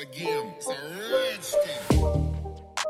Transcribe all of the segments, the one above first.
again. It's a red.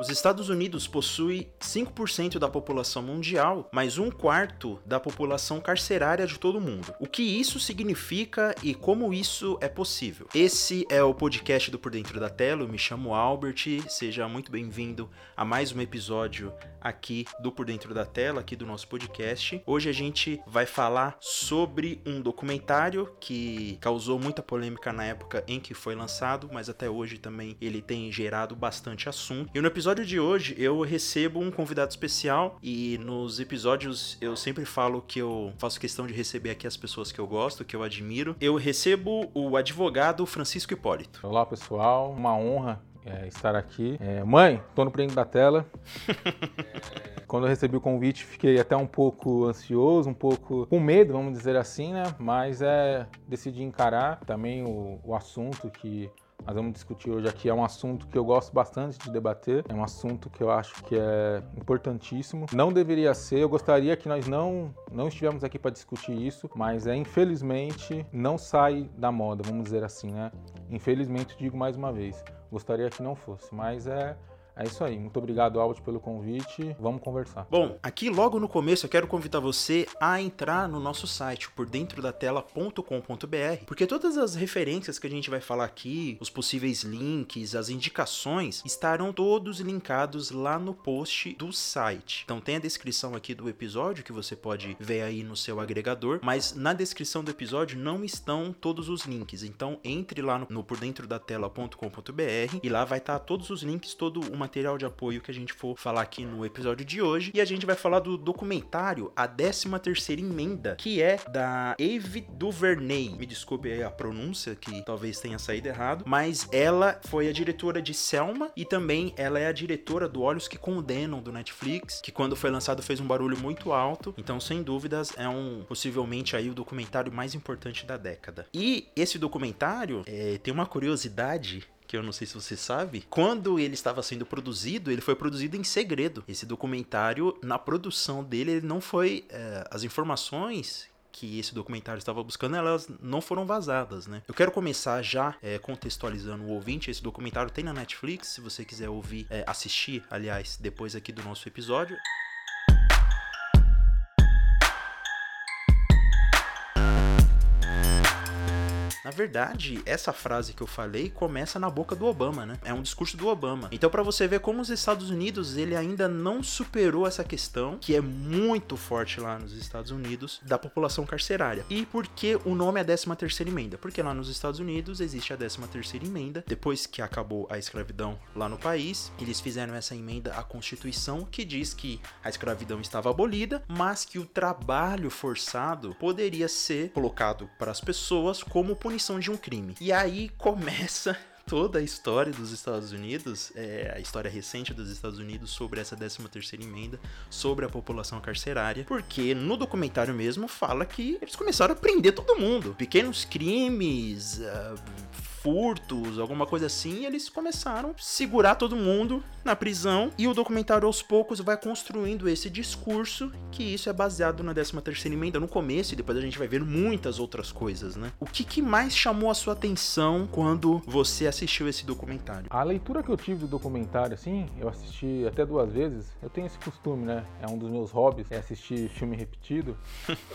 Os Estados Unidos possuem 5% da população mundial, mas um quarto da população carcerária de todo mundo. O que isso significa e como isso é possível? Esse é o podcast do Por Dentro da Tela. Eu me chamo Albert. Seja muito bem-vindo a mais um episódio aqui do Por Dentro da Tela, aqui do nosso podcast. Hoje a gente vai falar sobre um documentário que causou muita polêmica na época em que foi lançado, mas até hoje também ele tem gerado bastante assunto. E no episódio episódio de hoje eu recebo um convidado especial e nos episódios eu sempre falo que eu faço questão de receber aqui as pessoas que eu gosto, que eu admiro. Eu recebo o advogado Francisco Hipólito. Olá pessoal, uma honra é, estar aqui. É, mãe, tô no prêmio da tela. Quando eu recebi o convite, fiquei até um pouco ansioso, um pouco com medo, vamos dizer assim, né? Mas é decidi encarar também o, o assunto que nós vamos discutir hoje aqui é um assunto que eu gosto bastante de debater, é um assunto que eu acho que é importantíssimo. Não deveria ser, eu gostaria que nós não não estivéssemos aqui para discutir isso, mas é infelizmente não sai da moda, vamos dizer assim, né? Infelizmente digo mais uma vez, gostaria que não fosse, mas é é isso aí. Muito obrigado, Albert, pelo convite. Vamos conversar. Bom, aqui logo no começo eu quero convidar você a entrar no nosso site, por dentro da tela.com.br, porque todas as referências que a gente vai falar aqui, os possíveis links, as indicações, estarão todos linkados lá no post do site. Então tem a descrição aqui do episódio que você pode ver aí no seu agregador, mas na descrição do episódio não estão todos os links. Então entre lá no, no por dentro da tela.com.br e lá vai estar todos os links, todo uma material de apoio que a gente for falar aqui no episódio de hoje. E a gente vai falar do documentário A 13 Terceira Emenda, que é da Eve Duvernay. Me desculpe a pronúncia, que talvez tenha saído errado, mas ela foi a diretora de Selma e também ela é a diretora do Olhos que Condenam do Netflix, que quando foi lançado fez um barulho muito alto. Então, sem dúvidas, é um possivelmente aí o documentário mais importante da década. E esse documentário é, tem uma curiosidade que eu não sei se você sabe, quando ele estava sendo produzido, ele foi produzido em segredo. Esse documentário, na produção dele, ele não foi. É, as informações que esse documentário estava buscando, elas não foram vazadas, né? Eu quero começar já é, contextualizando o ouvinte. Esse documentário tem na Netflix, se você quiser ouvir, é, assistir, aliás, depois aqui do nosso episódio. Na verdade, essa frase que eu falei começa na boca do Obama, né? É um discurso do Obama. Então, para você ver como os Estados Unidos ele ainda não superou essa questão que é muito forte lá nos Estados Unidos da população carcerária. E por que o nome é 13 terceira emenda? Porque lá nos Estados Unidos existe a 13 terceira emenda. Depois que acabou a escravidão lá no país, eles fizeram essa emenda à Constituição que diz que a escravidão estava abolida, mas que o trabalho forçado poderia ser colocado para as pessoas como punição punição de um crime. E aí começa toda a história dos Estados Unidos, é, a história recente dos Estados Unidos sobre essa 13 terceira emenda, sobre a população carcerária, porque no documentário mesmo fala que eles começaram a prender todo mundo. Pequenos crimes, uh, furtos, alguma coisa assim, eles começaram a segurar todo mundo na prisão e o documentário aos poucos vai construindo esse discurso que isso é baseado na 13 terceira emenda no começo e depois a gente vai ver muitas outras coisas, né? O que, que mais chamou a sua atenção quando você assistiu esse documentário? A leitura que eu tive do documentário, assim, eu assisti até duas vezes, eu tenho esse costume, né? É um dos meus hobbies, é assistir filme repetido.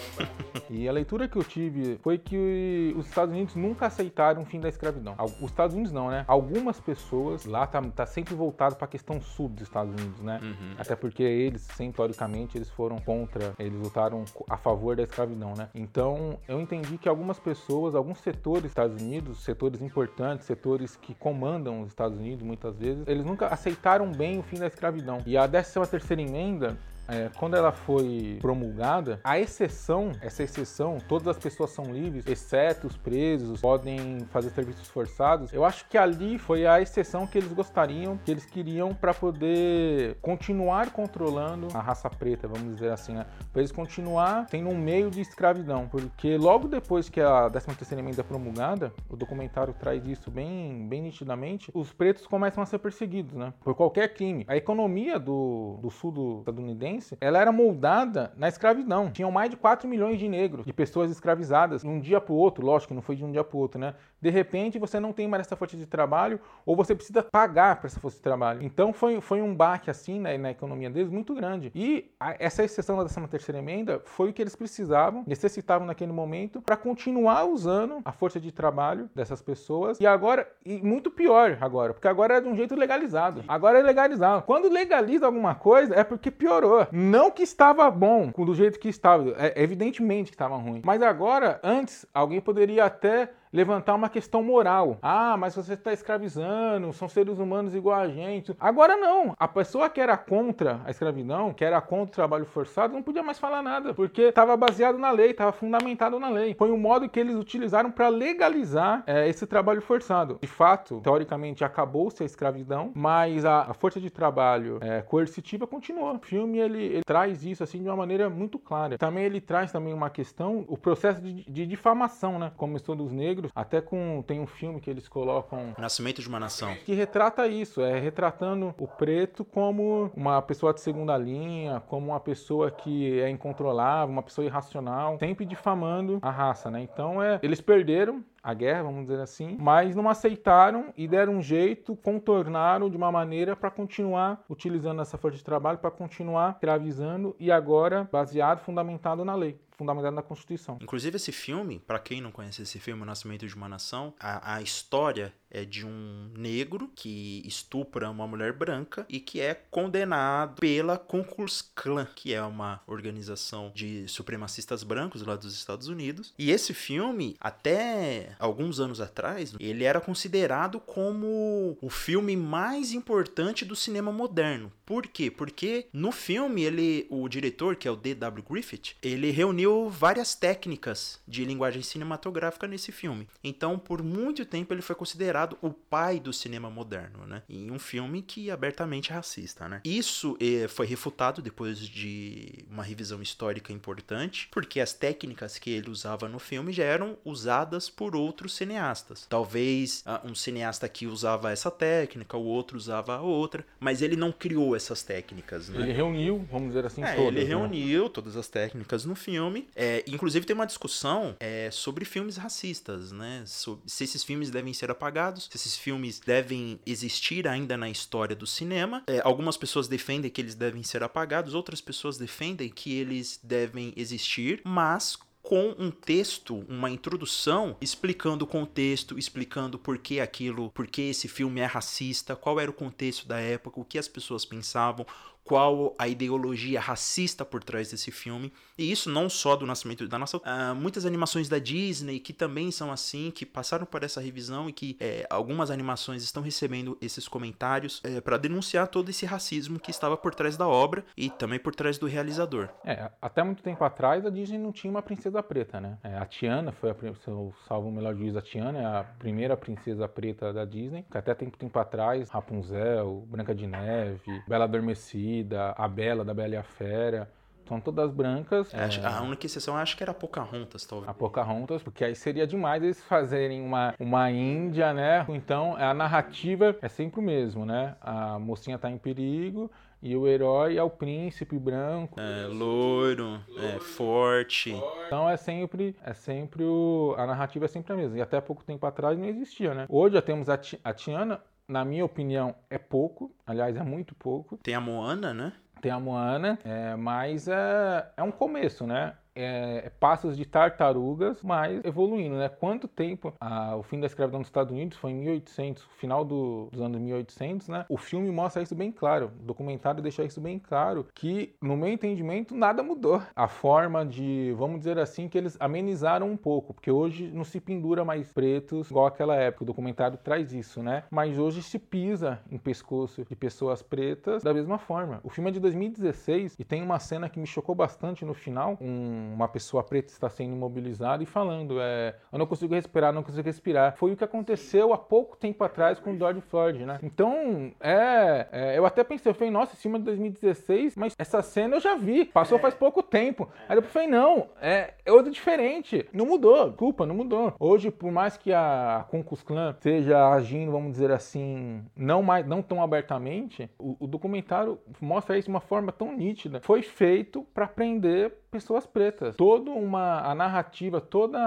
e a leitura que eu tive foi que os Estados Unidos nunca aceitaram o fim da escravidão não. Os Estados Unidos não, né? Algumas pessoas lá tá, tá sempre voltado para a questão sul dos Estados Unidos, né? Uhum. Até porque eles, sempre, teoricamente, eles foram contra, eles lutaram a favor da escravidão, né? Então, eu entendi que algumas pessoas, alguns setores dos Estados Unidos, setores importantes, setores que comandam os Estados Unidos muitas vezes, eles nunca aceitaram bem o fim da escravidão. E a 13 terceira emenda, é, quando ela foi promulgada, a exceção, essa exceção, todas as pessoas são livres, exceto os presos, podem fazer serviços forçados. Eu acho que ali foi a exceção que eles gostariam, que eles queriam para poder continuar controlando a raça preta, vamos dizer assim, né? Para eles continuar tendo um meio de escravidão, porque logo depois que a 13ª emenda é promulgada, o documentário traz isso bem, bem nitidamente, os pretos começam a ser perseguidos, né? Por qualquer crime. A economia do, do sul do estadunidense ela era moldada na escravidão. Tinham mais de 4 milhões de negros, de pessoas escravizadas, de um dia para o outro, lógico que não foi de um dia para o outro, né? De repente você não tem mais essa força de trabalho ou você precisa pagar para essa força de trabalho. Então foi, foi um baque assim né, na economia deles muito grande. E a, essa exceção da 13 terceira emenda foi o que eles precisavam, necessitavam naquele momento para continuar usando a força de trabalho dessas pessoas. E agora, e muito pior agora, porque agora é de um jeito legalizado. Agora é legalizado. Quando legaliza alguma coisa é porque piorou. Não que estava bom do jeito que estava, é, evidentemente que estava ruim. Mas agora, antes, alguém poderia até levantar uma questão moral. Ah, mas você está escravizando, são seres humanos igual a gente. Agora não. A pessoa que era contra a escravidão, que era contra o trabalho forçado, não podia mais falar nada, porque estava baseado na lei, estava fundamentado na lei. Foi o modo que eles utilizaram para legalizar é, esse trabalho forçado. De fato, teoricamente, acabou-se a escravidão, mas a, a força de trabalho é, coercitiva continuou. O filme ele, ele, traz isso assim de uma maneira muito clara. Também ele traz também uma questão, o processo de, de difamação, né? Começou dos negros negros. Até com tem um filme que eles colocam Nascimento de uma Nação, que retrata isso, é retratando o preto como uma pessoa de segunda linha, como uma pessoa que é incontrolável, uma pessoa irracional, sempre difamando a raça, né? Então é, eles perderam a guerra, vamos dizer assim, mas não aceitaram e deram um jeito, contornaram de uma maneira para continuar utilizando essa força de trabalho, para continuar escravizando e agora baseado, fundamentado na lei fundamentado na Constituição. Inclusive esse filme, para quem não conhece esse filme, O Nascimento de uma Nação, a, a história é de um negro que estupra uma mulher branca e que é condenado pela Klux Klan, que é uma organização de supremacistas brancos lá dos Estados Unidos. E esse filme, até alguns anos atrás, ele era considerado como o filme mais importante do cinema moderno. Por quê? Porque no filme ele, o diretor, que é o D.W. Griffith, ele reuniu várias técnicas de linguagem cinematográfica nesse filme. Então, por muito tempo ele foi considerado considerado o pai do cinema moderno, né? Em um filme que é abertamente racista, né? Isso eh, foi refutado depois de uma revisão histórica importante, porque as técnicas que ele usava no filme já eram usadas por outros cineastas. Talvez uh, um cineasta que usava essa técnica, o outro usava a outra, mas ele não criou essas técnicas, né? Ele reuniu, vamos dizer assim, é, todas. Ele né? reuniu todas as técnicas no filme. É, inclusive tem uma discussão é, sobre filmes racistas, né? Sobre, se esses filmes devem ser apagados se esses filmes devem existir ainda na história do cinema. É, algumas pessoas defendem que eles devem ser apagados, outras pessoas defendem que eles devem existir, mas com um texto, uma introdução explicando o contexto, explicando por que aquilo, por que esse filme é racista, qual era o contexto da época, o que as pessoas pensavam, qual a ideologia racista por trás desse filme. E isso não só do Nascimento da Nação, uh, muitas animações da Disney que também são assim, que passaram por essa revisão e que é, algumas animações estão recebendo esses comentários é, para denunciar todo esse racismo que estava por trás da obra e também por trás do realizador. É, até muito tempo atrás a Disney não tinha uma princesa preta, né? É, a Tiana foi a, se eu salvo o melhor juiz, a Tiana é a primeira princesa preta da Disney, que até tempo, tempo atrás, Rapunzel, Branca de Neve, Bela Adormecida, a Bela, da Bela e a Fera. São todas brancas. É, é... A única exceção acho que era a Pocahontas, talvez. A Pocahontas, porque aí seria demais eles fazerem uma, uma Índia, né? Então a narrativa é sempre o mesmo, né? A mocinha tá em perigo e o herói é o príncipe branco. É, loiro, é forte. Então é sempre, é sempre o, a narrativa é sempre a mesma. E até pouco tempo atrás não existia, né? Hoje já temos a, a Tiana, na minha opinião, é pouco. Aliás, é muito pouco. Tem a Moana, né? Tem a Moana, é, mas é, é um começo, né? É, passos de tartarugas, mas evoluindo, né? Quanto tempo a, o fim da escravidão nos Estados Unidos foi em 1800, final do, dos anos 1800, né? O filme mostra isso bem claro, o documentário deixa isso bem claro, que no meu entendimento nada mudou. A forma de, vamos dizer assim, que eles amenizaram um pouco, porque hoje não se pendura mais pretos igual aquela época, o documentário traz isso, né? Mas hoje se pisa em pescoço de pessoas pretas da mesma forma. O filme é de 2016 e tem uma cena que me chocou bastante no final, um uma pessoa preta está sendo imobilizada e falando, é, eu não consigo respirar, não consigo respirar. Foi o que aconteceu há pouco tempo atrás com o George Floyd, né? Então, é, é, eu até pensei, eu falei, nossa, cima de 2016, mas essa cena eu já vi, passou faz pouco tempo. Aí eu falei, não, é, é outra diferente, não mudou, desculpa, não mudou. Hoje, por mais que a Klux Klan seja agindo, vamos dizer assim, não mais, não tão abertamente, o, o documentário mostra isso de uma forma tão nítida. Foi feito para prender pessoas pretas. Toda uma a narrativa, todo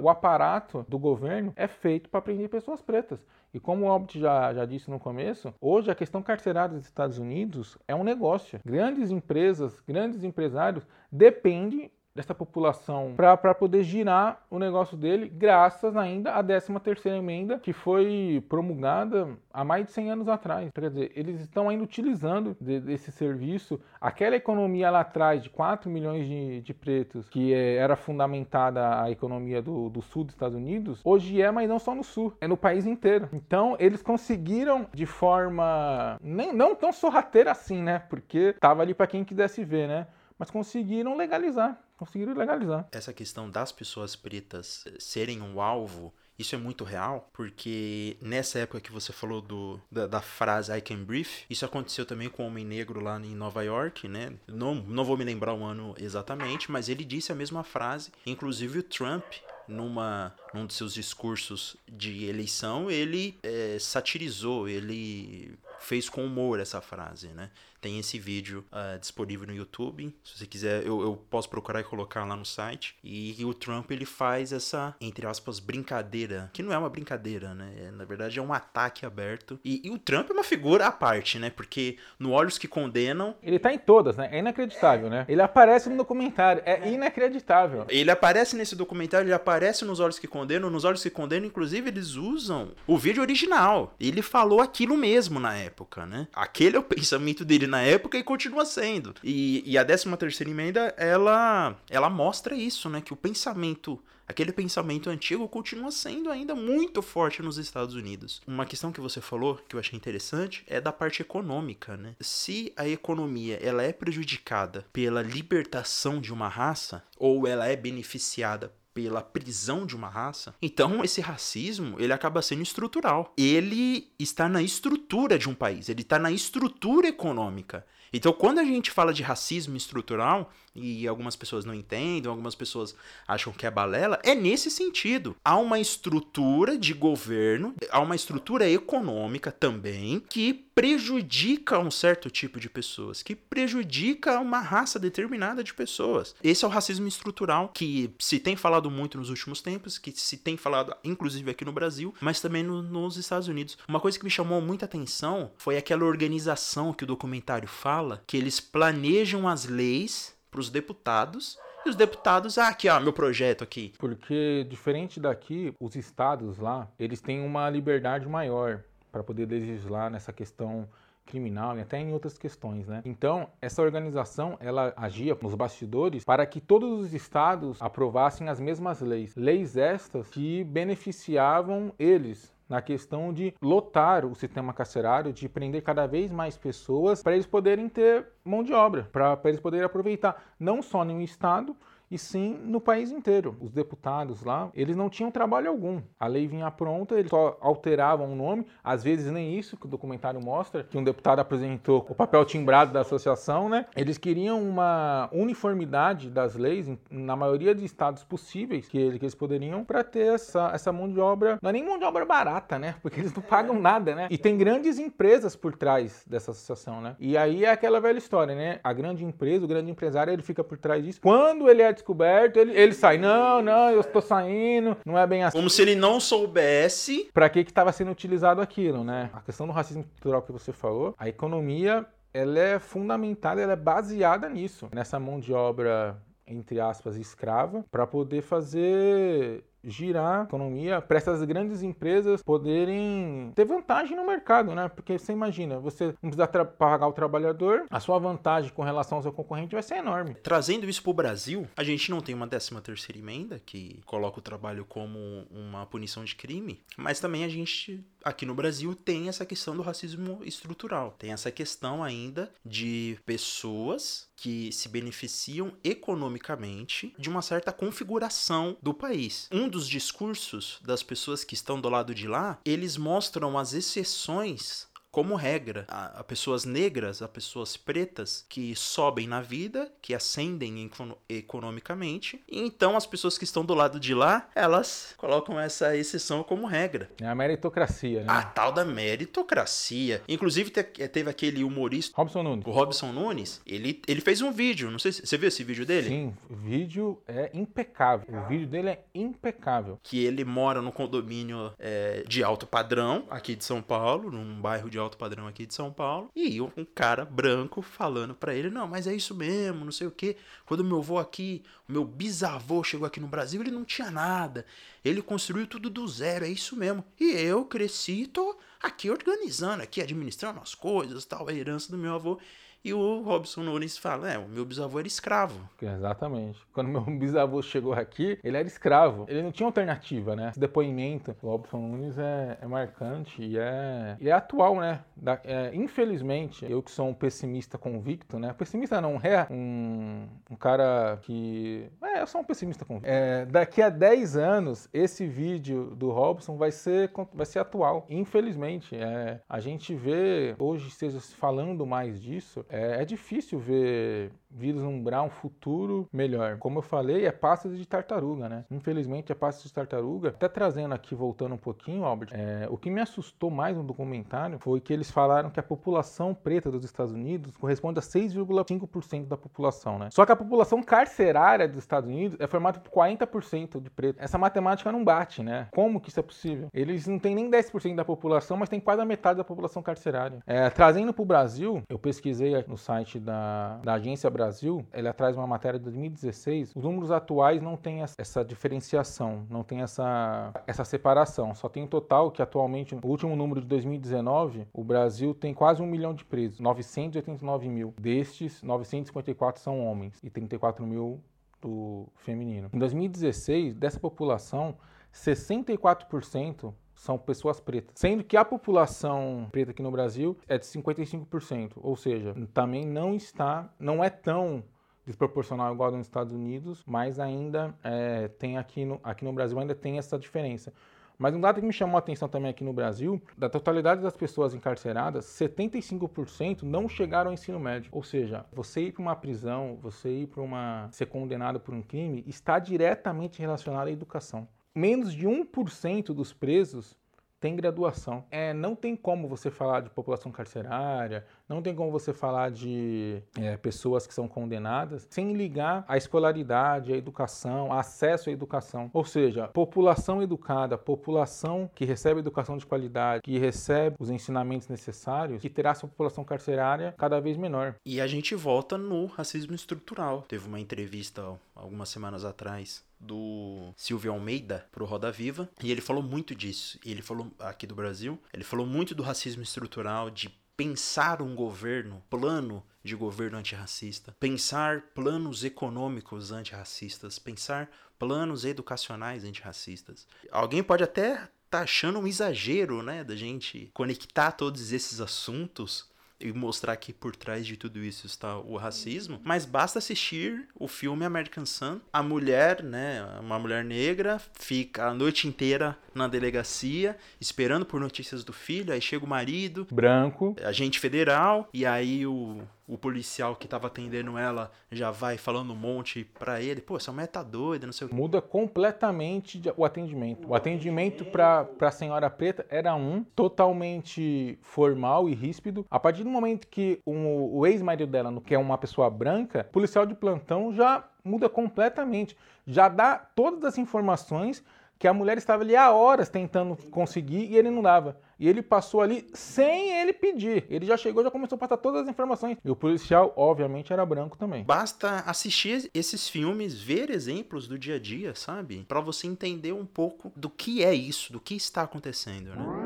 o aparato do governo é feito para prender pessoas pretas. E como o Albert já, já disse no começo, hoje a questão carcerária dos Estados Unidos é um negócio. Grandes empresas, grandes empresários dependem dessa população para poder girar o negócio dele, graças ainda à 13 terceira emenda que foi promulgada há mais de 100 anos atrás. Quer dizer, eles estão ainda utilizando de, desse serviço. Aquela economia lá atrás de 4 milhões de, de pretos, que é, era fundamentada a economia do, do sul dos Estados Unidos, hoje é, mas não só no sul, é no país inteiro. Então, eles conseguiram de forma nem, não tão sorrateira assim, né? Porque tava ali para quem quisesse ver, né? Mas conseguiram legalizar conseguiram legalizar. Essa questão das pessoas pretas serem um alvo isso é muito real, porque nessa época que você falou do, da, da, frase I can breathe, isso aconteceu também com o Homem Negro lá em Nova York, né? Não, não vou me lembrar o ano exatamente, mas ele disse a mesma frase. Inclusive o Trump, numa, num de seus discursos de eleição, ele é, satirizou, ele fez com humor essa frase, né? Tem esse vídeo uh, disponível no YouTube. Se você quiser, eu, eu, posso procurar e colocar lá no site. E, e, o Trump ele faz essa, entre aspas, brincadeira. Que não é uma brincadeira, né? É, na verdade é um ataque aberto. E, e, o Trump é uma figura à parte, né? Porque no Olhos que Condenam. Ele tá em todas, né? É inacreditável, né? Ele aparece no documentário. É inacreditável. Ele aparece nesse documentário, ele aparece nos Olhos que Condenam. Nos Olhos que Condenam, inclusive, eles usam o vídeo original. Ele falou aquilo mesmo na época, né? Aquele é o pensamento dele na época e continua sendo. E, e a 13 terceira emenda, ela, ela mostra isso, né? Que o pensamento aquele pensamento antigo continua sendo ainda muito forte nos Estados Unidos. Uma questão que você falou que eu achei interessante é da parte econômica, né? Se a economia ela é prejudicada pela libertação de uma raça ou ela é beneficiada pela prisão de uma raça, então esse racismo ele acaba sendo estrutural. Ele está na estrutura de um país, ele está na estrutura econômica. Então, quando a gente fala de racismo estrutural, e algumas pessoas não entendem, algumas pessoas acham que é balela, é nesse sentido. Há uma estrutura de governo, há uma estrutura econômica também que prejudica um certo tipo de pessoas, que prejudica uma raça determinada de pessoas. Esse é o racismo estrutural que se tem falado muito nos últimos tempos, que se tem falado inclusive aqui no Brasil, mas também no, nos Estados Unidos. Uma coisa que me chamou muita atenção foi aquela organização que o documentário fala, que eles planejam as leis para os deputados e os deputados, ah, aqui, ó, meu projeto aqui. Porque, diferente daqui, os estados lá, eles têm uma liberdade maior para poder legislar nessa questão criminal e até em outras questões, né? Então, essa organização, ela agia nos bastidores para que todos os estados aprovassem as mesmas leis. Leis estas que beneficiavam eles, na questão de lotar o sistema carcerário, de prender cada vez mais pessoas para eles poderem ter mão de obra, para eles poderem aproveitar não só um estado, e sim no país inteiro. Os deputados lá, eles não tinham trabalho algum. A lei vinha pronta, eles só alteravam o nome, às vezes nem isso que o documentário mostra, que um deputado apresentou o papel timbrado da associação, né? Eles queriam uma uniformidade das leis na maioria de estados possíveis que eles, poderiam para ter essa, essa mão de obra, não é nem mão de obra barata, né? Porque eles não pagam nada, né? E tem grandes empresas por trás dessa associação, né? E aí é aquela velha história, né? A grande empresa, o grande empresário, ele fica por trás disso. Quando ele é descoberto, ele, ele sai, não, não, eu estou saindo, não é bem assim. Como se ele não soubesse. Para que estava sendo utilizado aquilo, né? A questão do racismo cultural que você falou, a economia, ela é fundamentada, ela é baseada nisso, nessa mão de obra entre aspas, escrava, para poder fazer girar a economia para essas grandes empresas poderem ter vantagem no mercado, né? Porque você imagina, você não precisa pagar o trabalhador, a sua vantagem com relação ao seu concorrente vai ser enorme. Trazendo isso para o Brasil, a gente não tem uma 13 terceira emenda que coloca o trabalho como uma punição de crime, mas também a gente aqui no Brasil tem essa questão do racismo estrutural. Tem essa questão ainda de pessoas que se beneficiam economicamente de uma certa configuração do país. Um dos discursos das pessoas que estão do lado de lá, eles mostram as exceções como regra, a, a, pessoas negras, a pessoas pretas que sobem na vida, que ascendem economicamente, e então as pessoas que estão do lado de lá, elas colocam essa exceção como regra. É a meritocracia, né? A tal da meritocracia. Inclusive teve aquele humorista Robson Nunes. O Robson Nunes, ele, ele fez um vídeo, não sei se você viu esse vídeo dele? Sim, o vídeo é impecável. O vídeo dele é impecável. Que ele mora no condomínio é, de alto padrão aqui de São Paulo, num bairro de alto padrão aqui de São Paulo, e um cara branco falando para ele: "Não, mas é isso mesmo, não sei o quê. Quando meu avô aqui, meu bisavô chegou aqui no Brasil, ele não tinha nada. Ele construiu tudo do zero, é isso mesmo. E eu cresci, tô aqui organizando, aqui administrando as coisas, tal, a herança do meu avô. E o Robson Nunes fala: é, o meu bisavô era escravo. Exatamente. Quando meu bisavô chegou aqui, ele era escravo. Ele não tinha alternativa, né? Esse depoimento do Robson Nunes é, é marcante e é, e é atual, né? Da, é, infelizmente, eu que sou um pessimista convicto, né? Pessimista não, é um, um cara que. É, eu sou um pessimista convicto. É, daqui a 10 anos, esse vídeo do Robson vai ser, vai ser atual. Infelizmente. É, a gente vê hoje, seja falando mais disso, é, é difícil ver vislumbrar um futuro melhor. Como eu falei, é passos de tartaruga, né? Infelizmente é passos de tartaruga. Até trazendo aqui, voltando um pouquinho, Albert, é, o que me assustou mais no documentário foi que eles falaram que a população preta dos Estados Unidos corresponde a 6,5% da população, né? Só que a população carcerária dos Estados Unidos é formada por 40% de preto. Essa matemática não bate, né? Como que isso é possível? Eles não têm nem 10% da população, mas tem quase a metade da população carcerária. É, trazendo para o Brasil, eu pesquisei no site da, da agência Brasil ele traz uma matéria de 2016, os números atuais não têm essa diferenciação, não tem essa, essa separação. Só tem um total que atualmente, o último número de 2019, o Brasil tem quase um milhão de presos, 989 mil. Destes, 954 são homens e 34 mil do feminino. Em 2016, dessa população, 64% são pessoas pretas. Sendo que a população preta aqui no Brasil é de 55%, ou seja, também não está, não é tão desproporcional igual nos Estados Unidos, mas ainda é, tem aqui no, aqui no Brasil ainda tem essa diferença. Mas um dado que me chamou a atenção também aqui no Brasil, da totalidade das pessoas encarceradas, 75% não chegaram ao ensino médio. Ou seja, você ir para uma prisão, você ir para uma ser condenado por um crime, está diretamente relacionado à educação menos de 1% dos presos tem graduação. É, não tem como você falar de população carcerária, não tem como você falar de é, pessoas que são condenadas sem ligar a escolaridade, a educação, acesso à educação. Ou seja, população educada, população que recebe educação de qualidade, que recebe os ensinamentos necessários, que terá sua população carcerária cada vez menor. E a gente volta no racismo estrutural. Teve uma entrevista algumas semanas atrás do Silvio Almeida pro Roda Viva e ele falou muito disso. E ele falou aqui do Brasil, ele falou muito do racismo estrutural, de pensar um governo, plano de governo antirracista, pensar planos econômicos antirracistas, pensar planos educacionais antirracistas. Alguém pode até tá achando um exagero, né, da gente conectar todos esses assuntos e mostrar que por trás de tudo isso está o racismo, mas basta assistir o filme American Sun. A mulher, né, uma mulher negra, fica a noite inteira na delegacia esperando por notícias do filho, aí chega o marido, branco, agente federal, e aí o o policial que tava atendendo ela já vai falando um monte pra ele, pô, essa mulher tá doida, não sei o que. Muda completamente o atendimento. O atendimento pra, pra senhora preta era um, totalmente formal e ríspido. A partir do momento que um, o ex-marido dela, que é uma pessoa branca, o policial de plantão já muda completamente. Já dá todas as informações que a mulher estava ali há horas tentando conseguir e ele não dava. E ele passou ali sem ele pedir. Ele já chegou, já começou a passar todas as informações. E o policial, obviamente, era branco também. Basta assistir esses filmes, ver exemplos do dia a dia, sabe? Para você entender um pouco do que é isso, do que está acontecendo, né?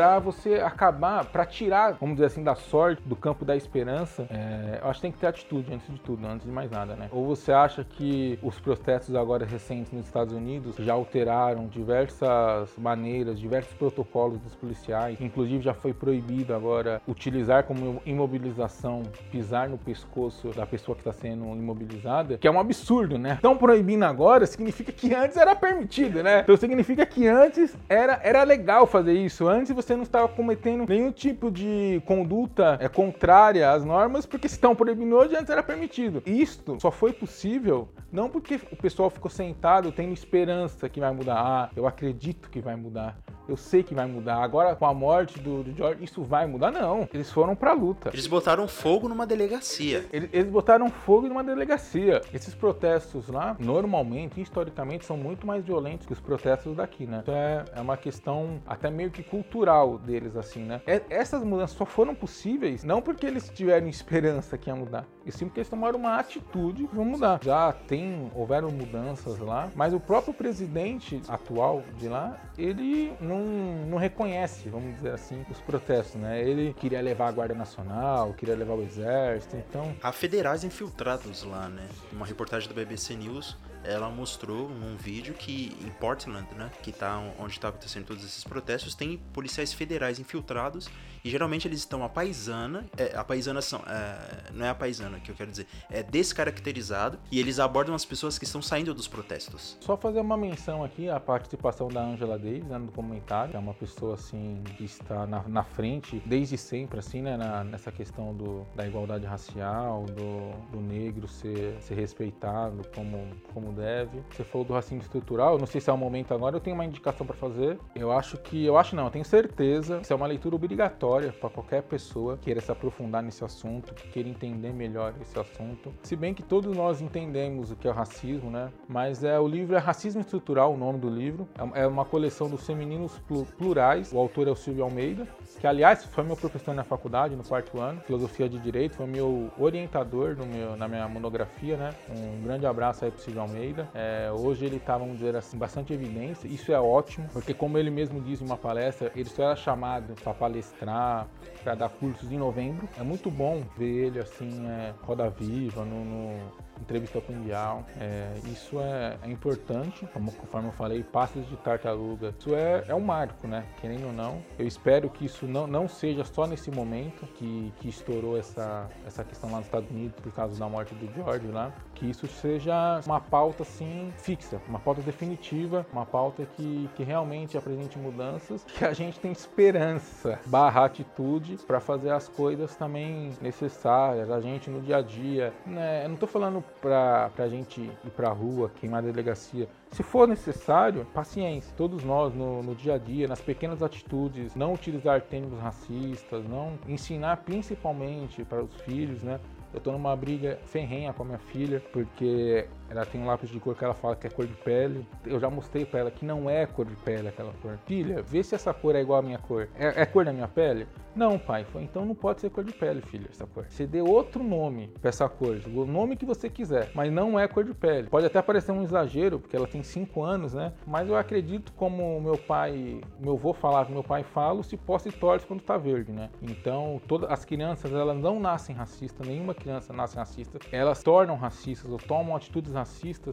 Para você acabar, para tirar, vamos dizer assim, da sorte, do campo da esperança, é, eu acho que tem que ter atitude antes de tudo, antes de mais nada, né? Ou você acha que os protestos agora recentes nos Estados Unidos já alteraram diversas maneiras, diversos protocolos dos policiais, inclusive já foi proibido agora utilizar como imobilização pisar no pescoço da pessoa que está sendo imobilizada, que é um absurdo, né? Estão proibindo agora significa que antes era permitido, né? Então significa que antes era, era legal fazer isso. Antes você não estava cometendo nenhum tipo de conduta é, contrária às normas, porque se estão proibindo hoje, antes era permitido. Isto só foi possível não porque o pessoal ficou sentado tendo esperança que vai mudar. Ah, eu acredito que vai mudar eu sei que vai mudar. Agora, com a morte do, do George, isso vai mudar? Não. Eles foram pra luta. Eles botaram fogo numa delegacia. Eles, eles botaram fogo numa delegacia. Esses protestos lá, normalmente, historicamente, são muito mais violentos que os protestos daqui, né? Então é, é uma questão até meio que cultural deles, assim, né? É, essas mudanças só foram possíveis não porque eles tiveram esperança que ia mudar, e sim porque eles tomaram uma atitude para mudar. Já tem, houveram mudanças lá, mas o próprio presidente atual de lá, ele não não, não reconhece, vamos dizer assim, os protestos, né? Ele queria levar a Guarda Nacional, queria levar o Exército, então... Há federais infiltrados lá, né? Uma reportagem da BBC News ela mostrou num vídeo que em Portland, né, que tá onde está acontecendo todos esses protestos, tem policiais federais infiltrados e geralmente eles estão a paisana, é, a paisana são, é, não é a paisana que eu quero dizer, é descaracterizado e eles abordam as pessoas que estão saindo dos protestos. Só fazer uma menção aqui a participação da Angela Davis né, no comentário, é uma pessoa assim que está na, na frente desde sempre assim, né, na, nessa questão do, da igualdade racial, do, do negro ser, ser respeitado como, como deve. Você falou do racismo estrutural, eu não sei se é o momento agora, eu tenho uma indicação para fazer. Eu acho que, eu acho não, eu tenho certeza que isso é uma leitura obrigatória para qualquer pessoa que queira se aprofundar nesse assunto, que queira entender melhor esse assunto. Se bem que todos nós entendemos o que é o racismo, né? Mas é o livro é Racismo Estrutural, o nome do livro. É, é uma coleção dos femininos plurais. O autor é o Silvio Almeida, que aliás foi meu professor na faculdade no quarto ano, filosofia de direito, foi meu orientador meu, na minha monografia, né? Um grande abraço aí pro Silvio Almeida. É, hoje ele tá, vamos dizer assim, bastante evidência. Isso é ótimo, porque como ele mesmo diz em uma palestra, ele só era chamado para palestrar para dar cursos em novembro. É muito bom ver ele assim, é, roda viva, no, no entrevista Bial. É, isso é, é, importante, como conforme eu falei, passos de tartaruga. Isso é, é um marco, né? Querendo ou não. Eu espero que isso não, não seja só nesse momento que, que estourou essa, essa questão lá nos Estados Unidos por causa da morte do George lá. Que isso seja uma pauta assim fixa, uma pauta definitiva, uma pauta que, que realmente apresente mudanças, que a gente tem esperança, barra atitude para fazer as coisas também necessárias, a gente no dia a dia. Né? Eu não estou falando para a gente ir para a rua, queimar a delegacia. Se for necessário, paciência. Todos nós, no, no, dia a dia, nas pequenas atitudes, não utilizar termos racistas, não ensinar principalmente para os filhos, né? Eu estou numa briga ferrenha com a minha filha, porque ela tem um lápis de cor que ela fala que é cor de pele. Eu já mostrei para ela que não é cor de pele aquela cor. Filha, vê se essa cor é igual à minha cor. É, é cor da minha pele? Não, pai. Então não pode ser cor de pele, filha, essa cor. Você dê outro nome para essa cor, o nome que você quiser, mas não é cor de pele. Pode até parecer um exagero, porque ela tem 5 anos, né? Mas eu acredito como meu pai, meu avô falava, meu pai fala, se possa e torce quando tá verde, né? Então, todas as crianças, elas não nascem racistas, nenhuma criança nasce racista. Elas tornam racistas ou tomam atitudes racistas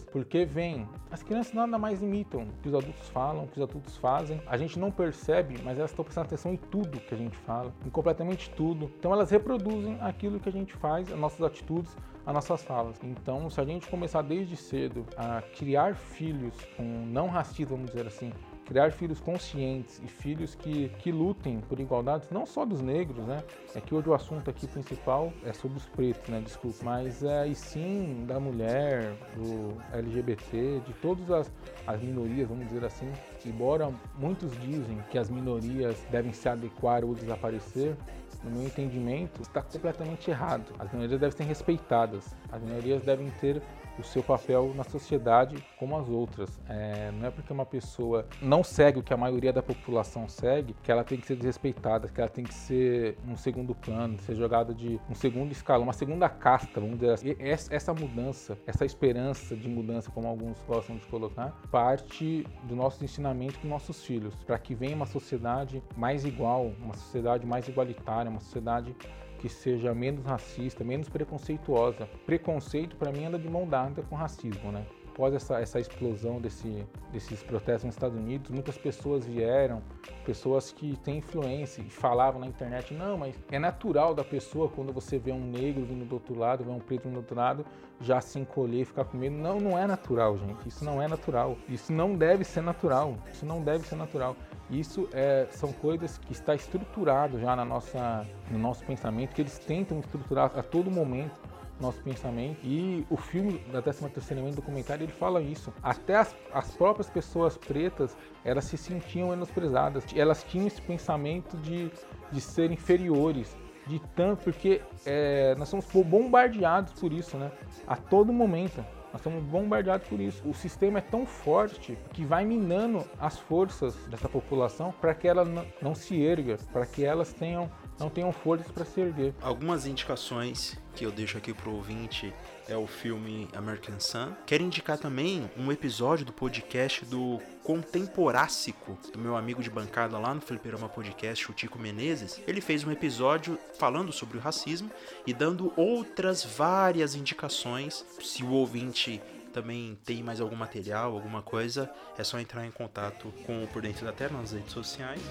porque vêm. As crianças nada mais imitam o que os adultos falam, o que os adultos fazem. A gente não percebe, mas elas estão prestando atenção em tudo que a gente fala, em completamente tudo. Então elas reproduzem aquilo que a gente faz, as nossas atitudes, as nossas falas. Então, se a gente começar desde cedo a criar filhos com não racistas, vamos dizer assim, criar filhos conscientes e filhos que, que lutem por igualdade, não só dos negros, né? É que hoje o assunto aqui principal é sobre os pretos, né? Desculpa. Mas é, e sim da mulher, do LGBT, de todas as, as minorias, vamos dizer assim. Embora muitos dizem que as minorias devem se adequar ou desaparecer, no meu entendimento, está completamente errado. As minorias devem ser respeitadas. As minorias devem ter o seu papel na sociedade como as outras. É, não é porque uma pessoa não segue o que a maioria da população segue que ela tem que ser desrespeitada, que ela tem que ser um segundo plano, ser jogada de um segundo escalão, uma segunda casta, vamos dizer assim. E essa mudança, essa esperança de mudança, como alguns gostam de colocar, parte do nosso ensinamento com nossos filhos, para que venha uma sociedade mais igual, uma sociedade mais igualitária, uma sociedade que seja menos racista, menos preconceituosa. Preconceito, para mim, anda de mão dada com racismo, né? Após essa, essa explosão desse, desses protestos nos Estados Unidos, muitas pessoas vieram, pessoas que têm influência e falavam na internet, não, mas é natural da pessoa quando você vê um negro vindo do outro lado, vê um preto vindo do outro lado, já se encolher, ficar com medo. Não, não é natural, gente. Isso não é natural. Isso não deve ser natural. Isso não deve ser natural. Isso é, são coisas que está estruturado já na nossa, no nosso pensamento, que eles tentam estruturar a todo momento nosso pensamento. E o filme da 13 terceira emenda documentário, ele fala isso. Até as, as próprias pessoas pretas, elas se sentiam menosprezadas. Elas tinham esse pensamento de, de ser inferiores. De tanto, porque é, nós somos bombardeados por isso, né? A todo momento. Nós somos bombardeados por isso. O sistema é tão forte que vai minando as forças dessa população para que ela não se erga, para que elas tenham não tenham forças para se erguer. Algumas indicações que eu deixo aqui pro ouvinte é o filme American Sun. Quero indicar também um episódio do podcast do Contemporássico, do meu amigo de bancada lá no Fliperama Podcast, o Tico Menezes. Ele fez um episódio falando sobre o racismo e dando outras várias indicações. Se o ouvinte também tem mais algum material, alguma coisa, é só entrar em contato com o Por Dentro da Terra nas redes sociais.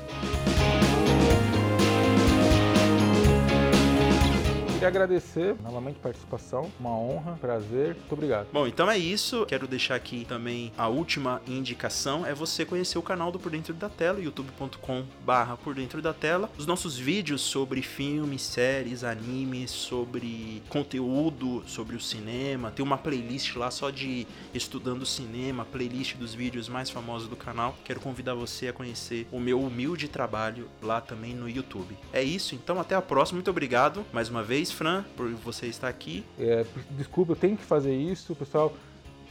Agradecer novamente a participação, uma honra, prazer, muito obrigado. Bom, então é isso. Quero deixar aqui também a última indicação: é você conhecer o canal do Por Dentro da Tela, youtube.com/barra Por Dentro da Tela. Os nossos vídeos sobre filmes, séries, animes, sobre conteúdo, sobre o cinema. Tem uma playlist lá só de estudando cinema, playlist dos vídeos mais famosos do canal. Quero convidar você a conhecer o meu humilde trabalho lá também no YouTube. É isso, então até a próxima. Muito obrigado mais uma vez Fran, por você estar aqui. É, desculpa, eu tenho que fazer isso, pessoal.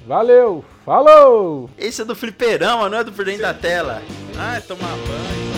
Valeu, falou! Esse é do fliperama, não é do por dentro da tela. Ah, tomar banho.